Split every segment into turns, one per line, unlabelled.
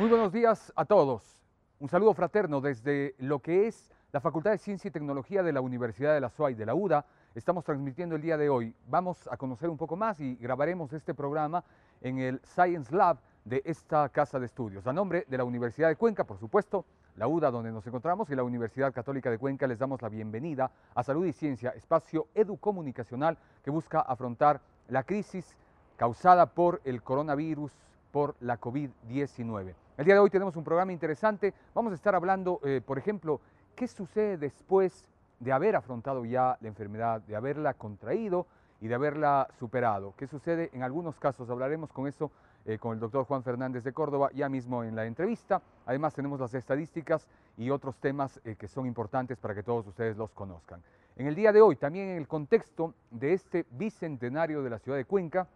Muy buenos días a todos. Un saludo fraterno desde lo que es la Facultad de Ciencia y Tecnología de la Universidad de la SUAY de la UDA. Estamos transmitiendo el día de hoy. Vamos a conocer un poco más y grabaremos este programa en el Science Lab de esta casa de estudios. A nombre de la Universidad de Cuenca, por supuesto, la UDA donde nos encontramos y la Universidad Católica de Cuenca les damos la bienvenida a Salud y Ciencia, espacio educomunicacional que busca afrontar la crisis causada por el coronavirus, por la COVID-19. El día de hoy tenemos un programa interesante. Vamos a estar hablando, eh, por ejemplo, qué sucede después de haber afrontado ya la enfermedad, de haberla contraído y de haberla superado. ¿Qué sucede en algunos casos? Hablaremos con eso eh, con el doctor Juan Fernández de Córdoba ya mismo en la entrevista. Además tenemos las estadísticas y otros temas eh, que son importantes para que todos ustedes los conozcan. En el día de hoy, también en el contexto de este bicentenario de la ciudad de Cuenca,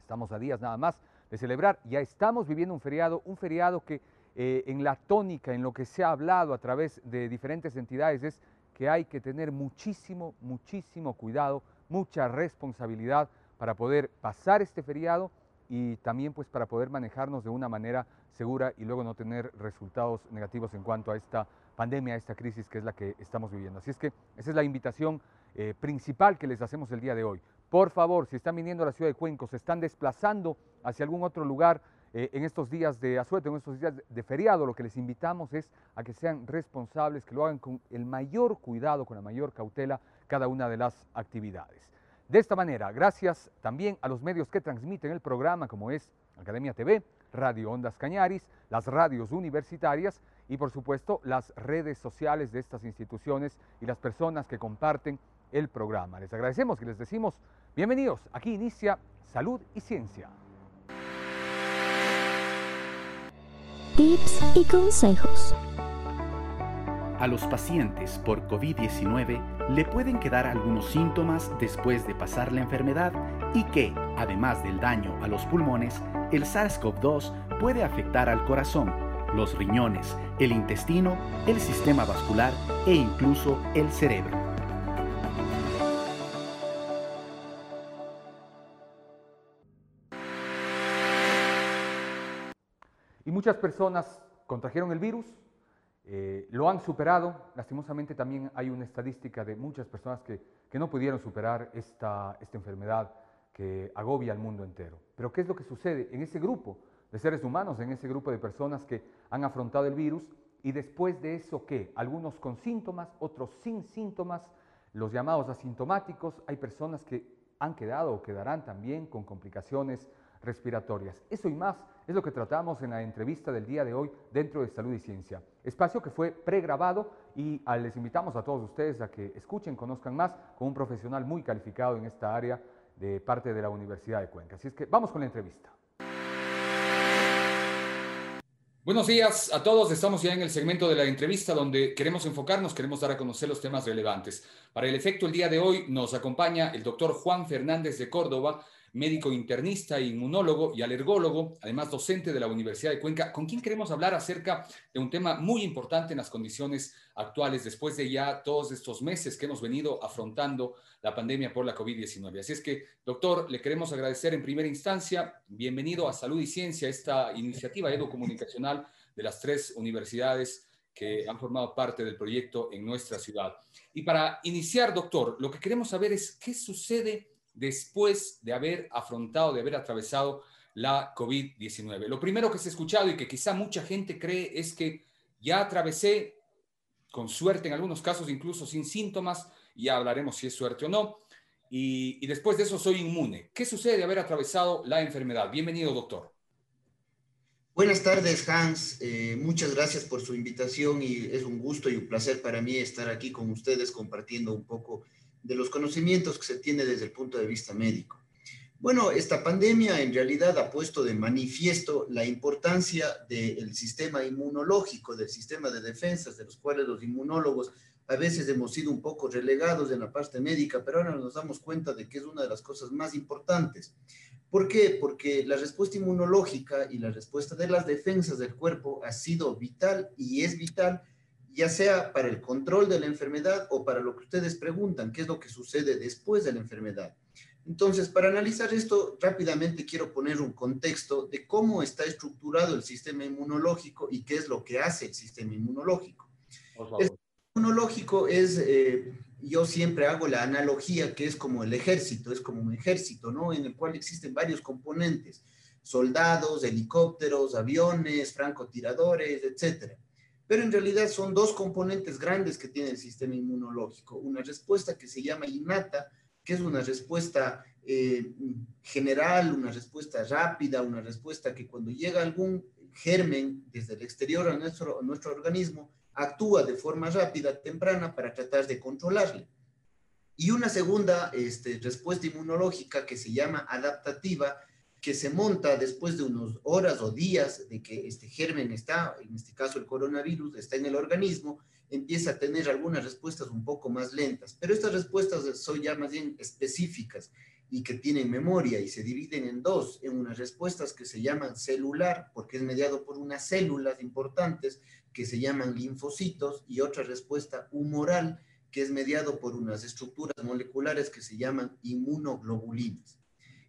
estamos a días nada más de celebrar, ya estamos viviendo un feriado, un feriado que eh, en la tónica, en lo que se ha hablado a través de diferentes entidades, es que hay que tener muchísimo, muchísimo cuidado, mucha responsabilidad para poder pasar este feriado y también pues para poder manejarnos de una manera segura y luego no tener resultados negativos en cuanto a esta pandemia, a esta crisis que es la que estamos viviendo. Así es que esa es la invitación eh, principal que les hacemos el día de hoy. Por favor, si están viniendo a la ciudad de Cuenco, se están desplazando hacia algún otro lugar eh, en estos días de asueto, en estos días de feriado, lo que les invitamos es a que sean responsables, que lo hagan con el mayor cuidado, con la mayor cautela, cada una de las actividades. De esta manera, gracias también a los medios que transmiten el programa, como es Academia TV, Radio Ondas Cañaris, las radios universitarias y por supuesto las redes sociales de estas instituciones y las personas que comparten el programa. Les agradecemos y les decimos bienvenidos. Aquí inicia Salud y Ciencia.
Tips y consejos.
A los pacientes por COVID-19 le pueden quedar algunos síntomas después de pasar la enfermedad y que, además del daño a los pulmones, el SARS-CoV-2 puede afectar al corazón, los riñones, el intestino, el sistema vascular e incluso el cerebro.
Muchas personas contrajeron el virus, eh, lo han superado. Lastimosamente también hay una estadística de muchas personas que, que no pudieron superar esta, esta enfermedad que agobia al mundo entero. Pero ¿qué es lo que sucede en ese grupo de seres humanos, en ese grupo de personas que han afrontado el virus? Y después de eso, ¿qué? Algunos con síntomas, otros sin síntomas, los llamados asintomáticos. Hay personas que han quedado o quedarán también con complicaciones respiratorias. Eso y más es lo que tratamos en la entrevista del día de hoy dentro de Salud y Ciencia. Espacio que fue pregrabado y les invitamos a todos ustedes a que escuchen, conozcan más con un profesional muy calificado en esta área de parte de la Universidad de Cuenca. Así es que vamos con la entrevista. Buenos días a todos. Estamos ya en el segmento de la entrevista donde queremos enfocarnos, queremos dar a conocer los temas relevantes. Para el efecto, el día de hoy nos acompaña el doctor Juan Fernández de Córdoba, médico internista, inmunólogo y alergólogo, además docente de la Universidad de Cuenca, con quien queremos hablar acerca de un tema muy importante en las condiciones actuales, después de ya todos estos meses que hemos venido afrontando la pandemia por la COVID-19. Así es que, doctor, le queremos agradecer en primera instancia, bienvenido a Salud y Ciencia, esta iniciativa educomunicacional de las tres universidades que han formado parte del proyecto en nuestra ciudad. Y para iniciar, doctor, lo que queremos saber es qué sucede después de haber afrontado, de haber atravesado la COVID-19. Lo primero que se ha escuchado y que quizá mucha gente cree es que ya atravesé, con suerte en algunos casos, incluso sin síntomas, ya hablaremos si es suerte o no, y, después de eso soy inmune. ¿Qué sucede de haber atravesado la enfermedad? Bienvenido, doctor.
Buenas tardes, Hans. Eh, muchas gracias por su invitación y es un gusto y un placer para mí estar aquí con ustedes compartiendo un poco de los conocimientos que se tiene desde el punto de vista médico. Bueno, esta pandemia en realidad ha puesto de manifiesto la importancia del sistema inmunológico, del sistema de defensas, de los cuales los inmunólogos a veces hemos sido un poco relegados en la parte médica, pero ahora nos damos cuenta de que es una de las cosas más importantes. ¿Por qué? Porque la respuesta inmunológica y la respuesta de las defensas del cuerpo ha sido vital y es vital, ya sea para el control de la enfermedad o para lo que ustedes preguntan, qué es lo que sucede después de la enfermedad. Entonces, para analizar esto rápidamente quiero poner un contexto de cómo está estructurado el sistema inmunológico y qué es lo que hace el sistema inmunológico. El sistema inmunológico es, eh, yo siempre hago la analogía que es como el ejército, es como un ejército, ¿no? En el cual existen varios componentes, soldados, helicópteros, aviones, francotiradores, etcétera. Pero en realidad son dos componentes grandes que tiene el sistema inmunológico. Una respuesta que se llama innata, que es una respuesta eh, general, una respuesta rápida, una respuesta que cuando llega algún germen desde el exterior a nuestro, nuestro organismo, actúa de forma rápida, temprana, para tratar de controlarle. Y una segunda este, respuesta inmunológica que se llama adaptativa, que se monta después de unas horas o días de que este germen está, en este caso el coronavirus, está en el organismo, empieza a tener algunas respuestas un poco más lentas, pero estas respuestas son ya más bien específicas y que tienen memoria y se dividen en dos, en unas respuestas que se llaman celular, porque es mediado por unas células importantes que se llaman linfocitos, y otra respuesta humoral, que es mediado por unas estructuras moleculares que se llaman inmunoglobulinas.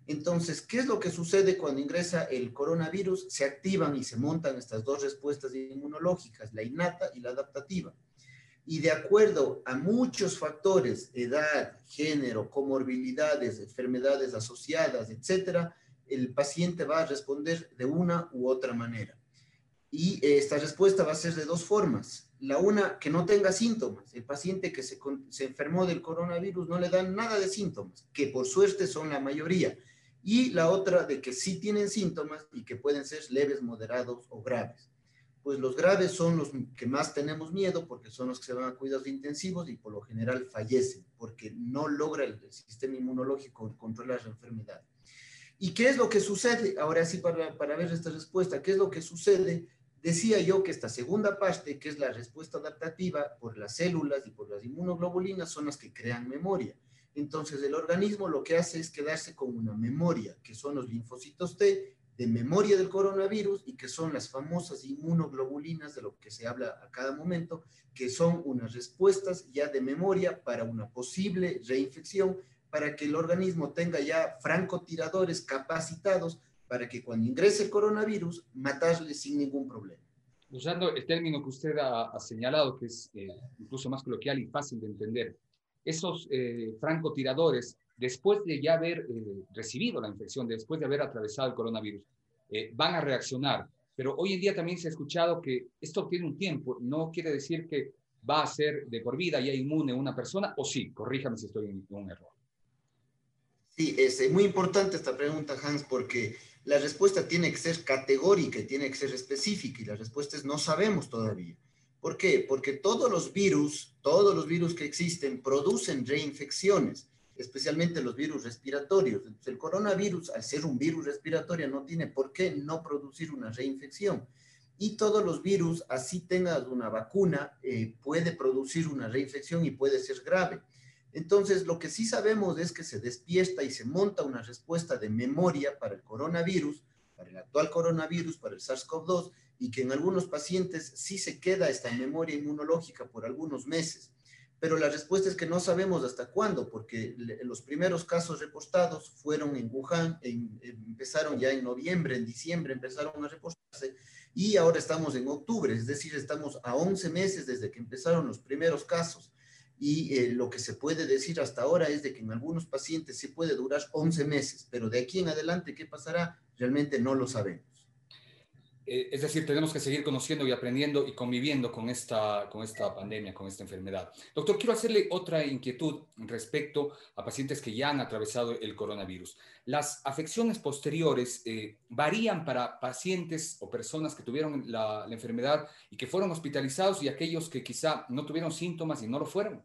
Entonces, ¿qué es lo que sucede cuando ingresa el coronavirus? Se activan y se montan estas dos respuestas inmunológicas, la innata y la adaptativa y de acuerdo a muchos factores, edad, género, comorbilidades, enfermedades asociadas, etcétera, el paciente va a responder de una u otra manera. Y esta respuesta va a ser de dos formas. La una, que no tenga síntomas. El paciente que se, se enfermó del coronavirus no le dan nada de síntomas, que por suerte son la mayoría. Y la otra, de que sí tienen síntomas y que pueden ser leves, moderados o graves pues los graves son los que más tenemos miedo porque son los que se van a cuidados intensivos y por lo general fallecen porque no logra el, sistema inmunológico controlar la enfermedad. ¿Y qué es lo que sucede? Ahora sí, para, para ver esta respuesta, ¿qué es lo que sucede? Decía yo que esta segunda parte, que es la respuesta adaptativa por las células y por las inmunoglobulinas, son las que crean memoria. Entonces, el organismo lo que hace es quedarse con una memoria, que son los linfocitos T, de memoria del coronavirus y que son las famosas inmunoglobulinas de lo que se habla a cada momento, que son unas respuestas ya de memoria para una posible reinfección, para que el organismo tenga ya francotiradores capacitados para que cuando ingrese el coronavirus, matarle sin ningún problema.
Usando el término que usted ha, señalado, que es eh, incluso más coloquial y fácil de entender, esos eh, francotiradores después de ya haber eh, recibido la infección, después de haber atravesado el coronavirus, eh, van a reaccionar. Pero hoy en día también se ha escuchado que esto tiene un tiempo, no quiere decir que va a ser de por vida ya inmune una persona, o sí, corríjame si estoy en un error.
Sí, es muy importante esta pregunta, Hans, porque la respuesta tiene que ser categórica tiene que ser específica y la respuesta es no sabemos todavía. ¿Por qué? Porque todos los virus, todos los virus que existen producen reinfecciones especialmente los virus respiratorios. el coronavirus, al ser un virus respiratorio, no tiene por qué no producir una reinfección. Y todos los virus, así tengas una vacuna, eh, puede producir una reinfección y puede ser grave. Entonces, lo que sí sabemos es que se despierta y se monta una respuesta de memoria para el coronavirus, para el actual coronavirus, para el SARS-CoV-2, y que en algunos pacientes sí se queda esta memoria inmunológica por algunos meses pero la respuesta es que no sabemos hasta cuándo, porque los primeros casos reportados fueron en Wuhan, empezaron ya en noviembre, en diciembre empezaron a reportarse, y ahora estamos en octubre, es decir, estamos a 11 meses desde que empezaron los primeros casos. Y eh, lo que se puede decir hasta ahora es de que en algunos pacientes sí puede durar 11 meses, pero de aquí en adelante, ¿qué pasará? Realmente no lo sabemos.
Eh, es decir, tenemos que seguir conociendo y aprendiendo y conviviendo con esta, con esta pandemia, con esta enfermedad. Doctor, quiero hacerle otra inquietud respecto a pacientes que ya han atravesado el coronavirus. Las afecciones posteriores eh, varían para pacientes o personas que tuvieron la, la enfermedad y que fueron hospitalizados y aquellos que quizá no tuvieron síntomas y no lo fueron.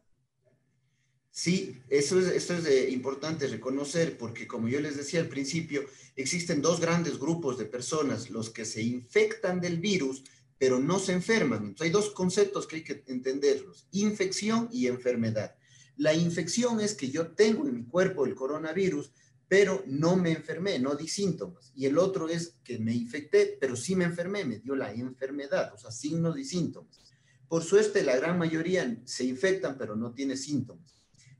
Sí, eso es, es importante reconocer porque como yo les decía al principio, existen dos grandes grupos de personas, los que se infectan del virus, pero no se enferman. Entonces, hay dos conceptos que hay que entenderlos, infección y enfermedad. La infección es que yo tengo en mi cuerpo el coronavirus, pero no me enfermé, no di síntomas. Y el otro es que me infecté, pero sí me enfermé, me dio la enfermedad, o sea, signos y síntomas. Por suerte, la gran mayoría se infectan, pero no tiene síntomas.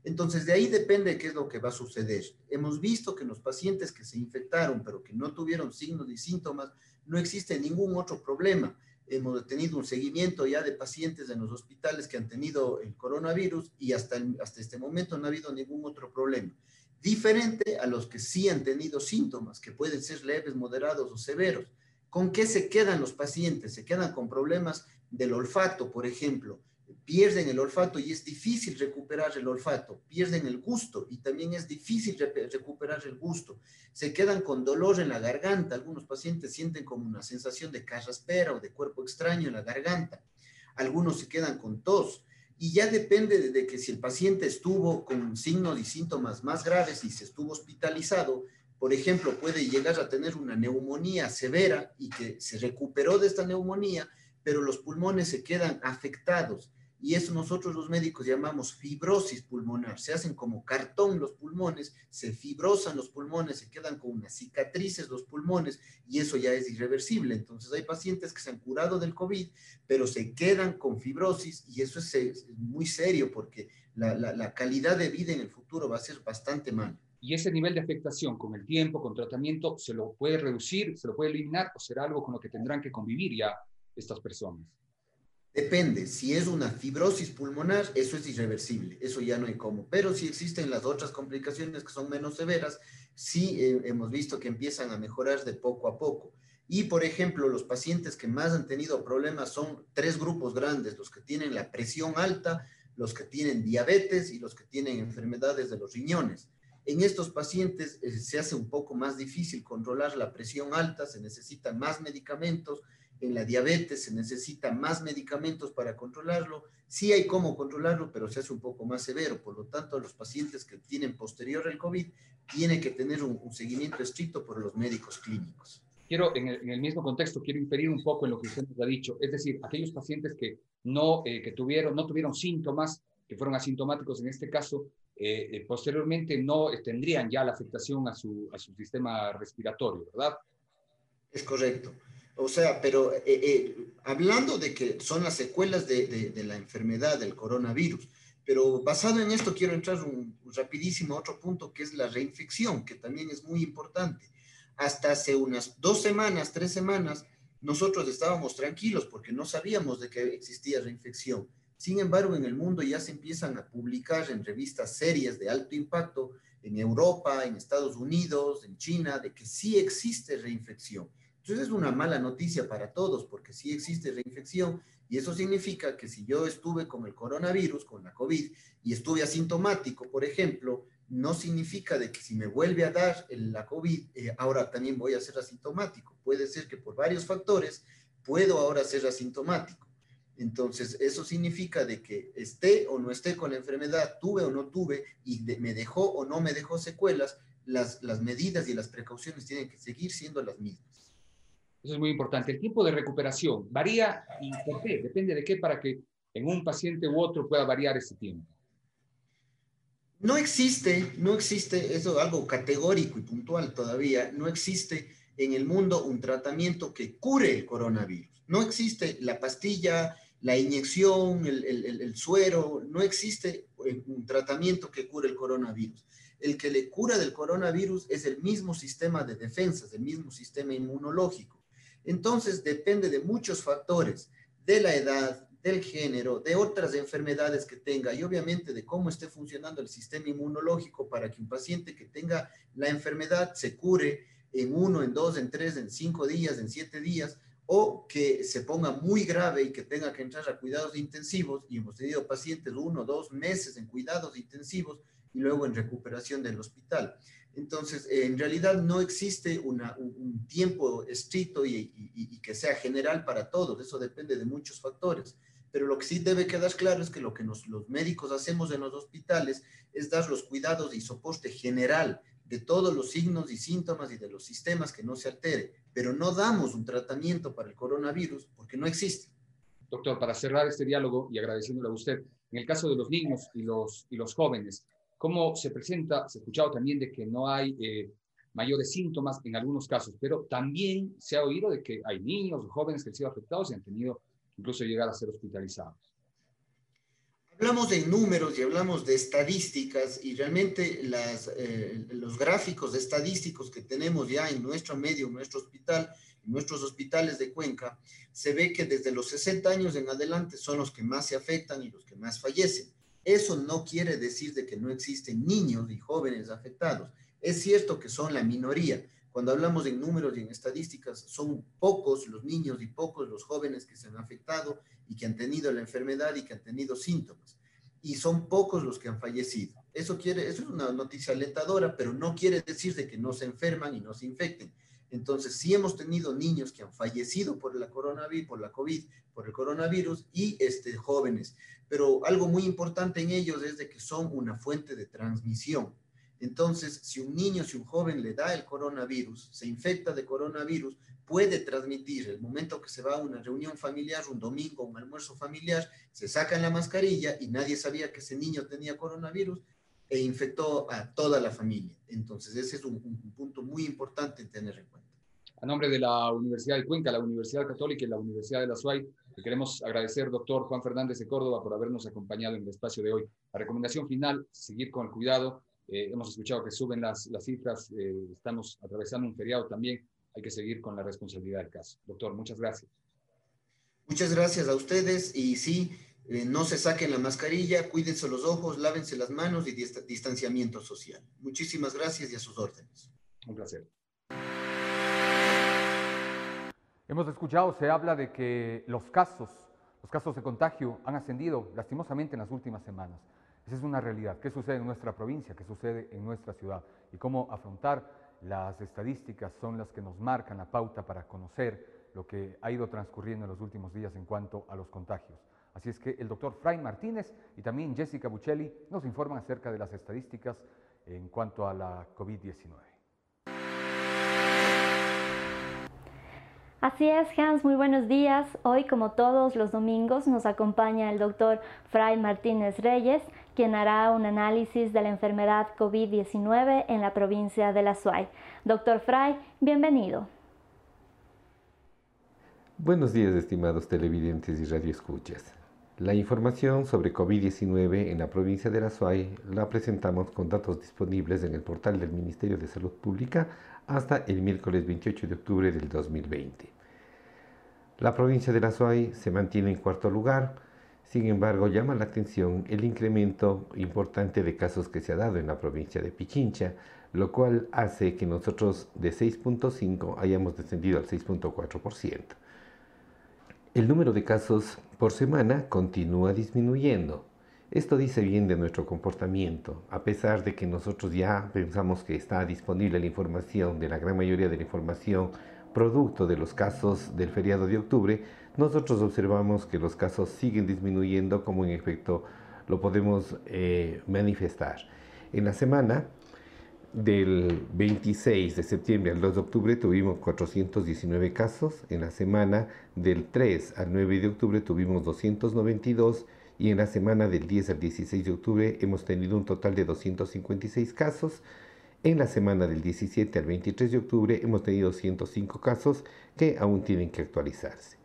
Entonces, de ahí depende qué es lo que va a suceder. Hemos visto que en los pacientes que se infectaron, pero que no tuvieron signos y síntomas, no existe ningún otro problema. Hemos tenido un seguimiento ya de pacientes en los hospitales que han tenido el coronavirus y hasta, hasta este momento no ha habido ningún otro problema. Diferente a los que sí han tenido síntomas, que pueden ser leves, moderados o severos. ¿Con qué se quedan los pacientes? Se quedan con problemas del olfato, por ejemplo, pierden el olfato y es difícil recuperar el olfato, pierden el gusto y también es difícil recuperar el gusto. Se quedan con dolor en la garganta, algunos pacientes sienten como una sensación de carraspera o de cuerpo extraño en la garganta, algunos se quedan con tos. Y ya depende de que si el paciente estuvo con signos y síntomas más graves y se estuvo hospitalizado, por ejemplo, puede llegar a tener una neumonía severa y que se recuperó de esta neumonía, pero los pulmones se quedan afectados y eso nosotros los médicos llamamos fibrosis pulmonar. Se hacen como cartón los pulmones, se fibrosan los pulmones, se quedan con unas cicatrices los pulmones y eso ya es irreversible. Entonces hay pacientes que se han curado del COVID, pero se quedan con fibrosis y eso es, muy serio porque la, la calidad de vida en el futuro va a ser bastante mala.
Y ese nivel de afectación con el tiempo, con tratamiento, ¿se lo puede reducir, se lo puede eliminar o será algo con lo que tendrán que convivir ya estas personas?
Depende, si es una fibrosis pulmonar, eso es irreversible, eso ya no hay cómo. Pero si existen las otras complicaciones que son menos severas, sí eh, hemos visto que empiezan a mejorar de poco a poco. Y, por ejemplo, los pacientes que más han tenido problemas son tres grupos grandes, los que tienen la presión alta, los que tienen diabetes y los que tienen enfermedades de los riñones. En estos pacientes eh, se hace un poco más difícil controlar la presión alta, se necesitan más medicamentos, en la diabetes se necesita más medicamentos para controlarlo. Sí hay cómo controlarlo, pero se hace un poco más severo. Por lo tanto, los pacientes que tienen posterior al COVID tienen que tener un, seguimiento estricto por los médicos clínicos.
Quiero, en el, mismo contexto, quiero inferir un poco en lo que usted nos ha dicho. Es decir, aquellos pacientes que no, eh, que tuvieron, no tuvieron síntomas, que fueron asintomáticos en este caso, eh, eh, posteriormente no tendrían ya la afectación a su, a su sistema respiratorio, ¿verdad?
Es correcto. O sea, pero eh, eh, hablando de que son las secuelas de, la enfermedad del coronavirus, pero basado en esto quiero entrar un, rapidísimo a otro punto que es la reinfección, que también es muy importante. Hasta hace unas dos semanas, tres semanas, nosotros estábamos tranquilos porque no sabíamos de que existía reinfección. Sin embargo, en el mundo ya se empiezan a publicar en revistas serias de alto impacto en Europa, en Estados Unidos, en China, de que sí existe reinfección. Entonces es una mala noticia para todos porque sí existe reinfección y eso significa que si yo estuve con el coronavirus, con la COVID, y estuve asintomático, por ejemplo, no significa de que si me vuelve a dar la COVID, eh, ahora también voy a ser asintomático. Puede ser que por varios factores puedo ahora ser asintomático. Entonces, eso significa de que esté o no esté con la enfermedad, tuve o no tuve, y me dejó o no me dejó secuelas, las, las medidas y las precauciones tienen que seguir siendo las mismas.
Eso es muy importante. El tiempo de recuperación varía y por qué, depende de qué para que en un paciente u otro pueda variar ese tiempo.
No existe, no existe, eso es algo categórico y puntual todavía, no existe en el mundo un tratamiento que cure el coronavirus. No existe la pastilla, la inyección, el, el suero, no existe un tratamiento que cure el coronavirus. El que le cura del coronavirus es el mismo sistema de defensas, el mismo sistema inmunológico. Entonces depende de muchos factores, de la edad, del género, de otras enfermedades que tenga y obviamente de cómo esté funcionando el sistema inmunológico para que un paciente que tenga la enfermedad se cure en uno, en dos, en tres, en cinco días, en siete días, o que se ponga muy grave y que tenga que entrar a cuidados intensivos, y hemos tenido pacientes uno, dos meses en cuidados intensivos y luego en recuperación del hospital. Entonces, en realidad no existe un, tiempo estricto y, que sea general para todos, eso depende de muchos factores. pero lo que sí debe quedar claro es que lo que los médicos hacemos en los hospitales es dar los cuidados y soporte general de todos los signos y síntomas y de los sistemas que no se altere, pero no damos un tratamiento para el coronavirus porque no existe.
Doctor, para cerrar este diálogo y agradeciéndole a usted, en el caso de los niños y los, y los jóvenes, ¿cómo se presenta? Se ha escuchado también de que no hay eh, mayores síntomas en algunos casos, pero también se ha oído de que hay niños o jóvenes que han sido afectados y han tenido incluso llegar a ser hospitalizados.
Hablamos de números y hablamos de estadísticas y realmente las, eh, los gráficos estadísticos que tenemos ya en nuestro medio, en nuestro hospital, en nuestros hospitales de Cuenca, se ve que desde los 60 años en adelante son los que más se afectan y los que más fallecen. Eso no quiere decir de que no existen niños y jóvenes afectados. Es cierto que son la minoría, cuando hablamos en números y en estadísticas, son pocos los niños y pocos los jóvenes que se han afectado y que han tenido la enfermedad y que han tenido síntomas. Y son pocos los que han fallecido. Eso, quiere, eso es una noticia alentadora, pero no quiere decir de que no se enferman y no se infecten. Entonces, sí hemos tenido niños que han fallecido por la coronavirus, por la COVID, por el coronavirus y este, jóvenes. Pero algo muy importante en ellos es de que son una fuente de transmisión. Entonces, si un niño, si un joven le da el coronavirus, se infecta de coronavirus, puede transmitir el momento que se va a una reunión familiar, un domingo, un almuerzo familiar, se sacan la mascarilla y nadie sabía que ese niño tenía coronavirus e infectó a toda la familia. Entonces, ese es un, punto muy importante tener en cuenta.
A nombre de la Universidad de Cuenca, la Universidad Católica y la Universidad de la SUAY, le queremos agradecer, doctor Juan Fernández de Córdoba, por habernos acompañado en el espacio de hoy. La recomendación final, seguir con el cuidado, eh, hemos escuchado que suben las, las cifras, eh, estamos atravesando un feriado también, hay que seguir con la responsabilidad del caso. Doctor, muchas gracias.
Muchas gracias a ustedes y sí, eh, no se saquen la mascarilla, cuídense los ojos, lávense las manos y distanciamiento social. Muchísimas gracias y a sus órdenes.
Un placer.
Hemos escuchado, se habla de que los casos, los casos de contagio han ascendido lastimosamente en las últimas semanas. Esa es una realidad. ¿Qué sucede en nuestra provincia? ¿Qué sucede en nuestra ciudad? Y cómo afrontar las estadísticas son las que nos marcan la pauta para conocer lo que ha ido transcurriendo en los últimos días en cuanto a los contagios. Así es que el doctor Fray Martínez y también Jessica Buccelli nos informan acerca de las estadísticas en cuanto a la COVID-19.
Así es, Hans, muy buenos días. Hoy, como todos los domingos, nos acompaña el doctor Fray Martínez Reyes, quien hará un análisis de la enfermedad COVID-19 en la provincia de La Suay. Doctor Fray, bienvenido.
Buenos días, estimados televidentes y radioescuchas. La información sobre COVID-19 en la provincia de La Suay la presentamos con datos disponibles en el portal del Ministerio de Salud Pública hasta el miércoles 28 de octubre del 2020. La provincia de La Suay se mantiene en cuarto lugar, sin embargo llama la atención el incremento importante de casos que se ha dado en la provincia de Pichincha, lo cual hace que nosotros de 6.5 hayamos descendido al 6.4%. El número de casos por semana continúa disminuyendo. Esto dice bien de nuestro comportamiento, a pesar de que nosotros ya pensamos que está disponible la información, de la gran mayoría de la información producto de los casos del feriado de octubre, nosotros observamos que los casos siguen disminuyendo como en efecto lo podemos eh, manifestar. En la semana del 26 de septiembre al 2 de octubre tuvimos 419 casos, en la semana del 3 al 9 de octubre tuvimos 292 y en la semana del 10 al 16 de octubre hemos tenido un total de 256 casos. En la semana del 17 al 23 de octubre hemos tenido 105 casos que aún tienen que actualizarse.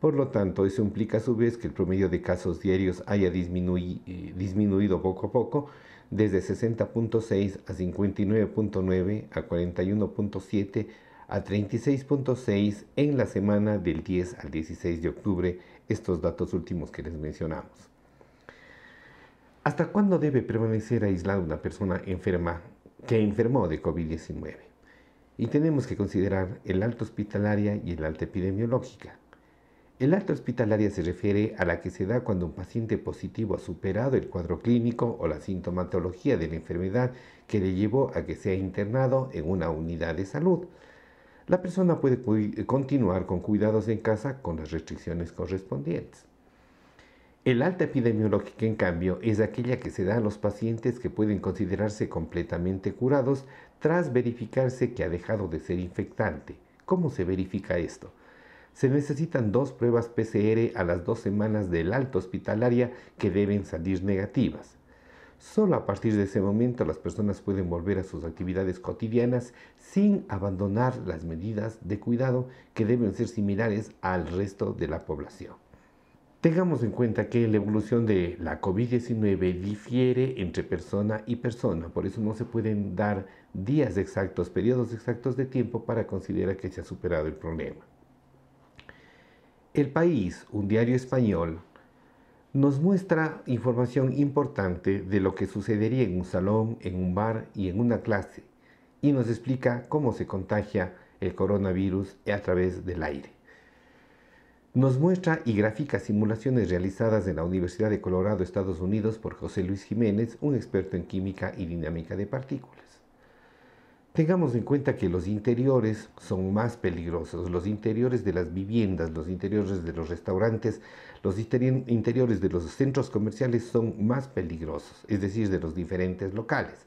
Por lo tanto, eso implica a su vez que el promedio de casos diarios haya eh, disminuido poco a poco desde 60.6 a 59.9 a 41.7 a 36.6 en la semana del 10 al 16 de octubre, estos datos últimos que les mencionamos. ¿Hasta cuándo debe permanecer aislada una persona enferma que enfermó de COVID-19. Y tenemos que considerar el alta hospitalaria y el alta epidemiológica. El alta hospitalaria se refiere a la que se da cuando un paciente positivo ha superado el cuadro clínico o la sintomatología de la enfermedad que le llevó a que sea internado en una unidad de salud. La persona puede continuar con cuidados en casa con las restricciones correspondientes. El alta epidemiológica, en cambio, es aquella que se da a los pacientes que pueden considerarse completamente curados tras verificarse que ha dejado de ser infectante. ¿Cómo se verifica esto? Se necesitan dos pruebas PCR a las dos semanas del alta hospitalaria que deben salir negativas. Solo a partir de ese momento las personas pueden volver a sus actividades cotidianas sin abandonar las medidas de cuidado que deben ser similares al resto de la población. Tengamos en cuenta que la evolución de la COVID-19 difiere entre persona y persona, por eso no se pueden dar días exactos, periodos exactos de tiempo para considerar que se ha superado el problema. El País, un diario español, nos muestra información importante de lo que sucedería en un salón, en un bar y en una clase, y nos explica cómo se contagia el coronavirus a través del aire nos muestra y gráfica simulaciones realizadas en la Universidad de Colorado, Estados Unidos, por José Luis Jiménez, un experto en química y dinámica de partículas. Tengamos en cuenta que los interiores son más peligrosos, los interiores de las viviendas, los interiores de los restaurantes, los interiores de los centros comerciales son más peligrosos, es decir, de los diferentes locales.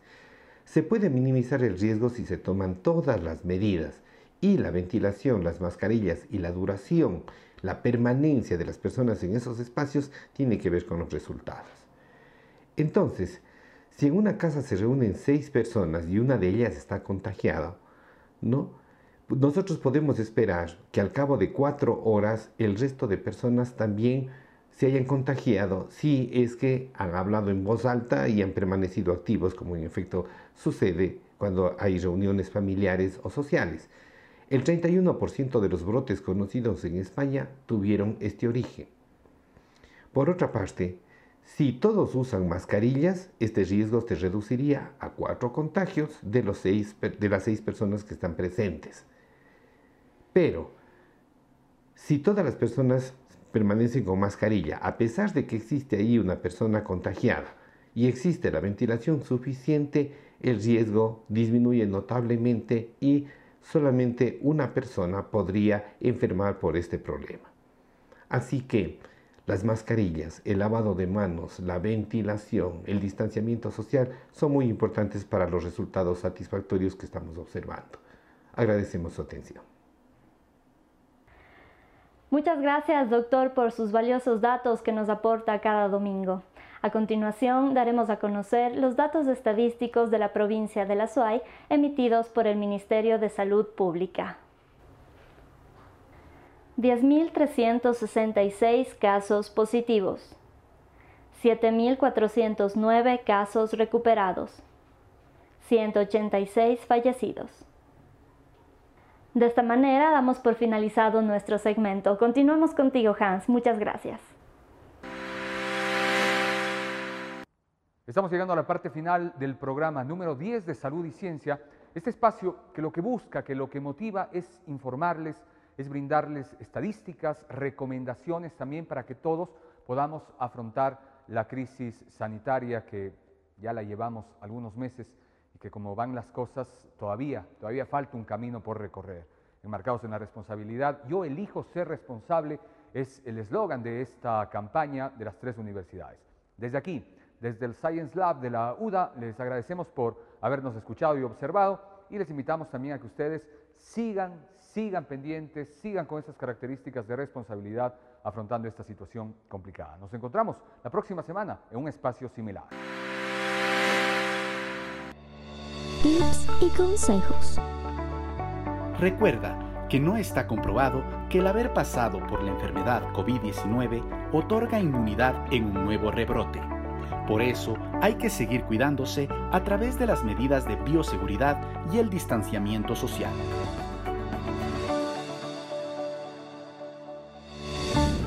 Se puede minimizar el riesgo si se toman todas las medidas y la ventilación, las mascarillas y la duración la permanencia de las personas en esos espacios tiene que ver con los resultados. Entonces, si en una casa se reúnen seis personas y una de ellas está contagiada, ¿no? nosotros podemos esperar que al cabo de cuatro horas el resto de personas también se hayan contagiado si es que han hablado en voz alta y han permanecido activos, como en efecto sucede cuando hay reuniones familiares o sociales. El 31% de los brotes conocidos en España tuvieron este origen. Por otra parte, si todos usan mascarillas, este riesgo se reduciría a cuatro contagios de, los seis, de las seis personas que están presentes. Pero, si todas las personas permanecen con mascarilla, a pesar de que existe ahí una persona contagiada y existe la ventilación suficiente, el riesgo disminuye notablemente y solamente una persona podría enfermar por este problema. Así que las mascarillas, el lavado de manos, la ventilación, el distanciamiento social son muy importantes para los resultados satisfactorios que estamos observando. Agradecemos su atención.
Muchas gracias, doctor, por sus valiosos datos que nos aporta cada domingo. A continuación, daremos a conocer los datos estadísticos de la provincia de La Suay emitidos por el Ministerio de Salud Pública. 10.366 casos positivos, 7.409 casos recuperados, 186 fallecidos. De esta manera damos por finalizado nuestro segmento. Continuamos contigo, Hans. Muchas gracias.
Estamos llegando a la parte final del programa número 10 de Salud y Ciencia. Este espacio que lo que busca, que lo que motiva es informarles, es brindarles estadísticas, recomendaciones también para que todos podamos afrontar la crisis sanitaria que ya la llevamos algunos meses y que como van las cosas todavía, todavía falta un camino por recorrer. Enmarcados en la responsabilidad, yo elijo ser responsable, es el eslogan de esta campaña de las tres universidades. Desde aquí, desde el Science Lab de la UDA les agradecemos por habernos escuchado y observado y les invitamos también a que ustedes sigan, sigan pendientes, sigan con esas características de responsabilidad afrontando esta situación complicada. Nos encontramos la próxima semana en un espacio similar.
Tips y consejos. Recuerda que no está comprobado que el haber pasado por la enfermedad COVID-19 otorga inmunidad en un nuevo rebrote. Por eso hay que seguir cuidándose a través de las medidas de bioseguridad y el distanciamiento social.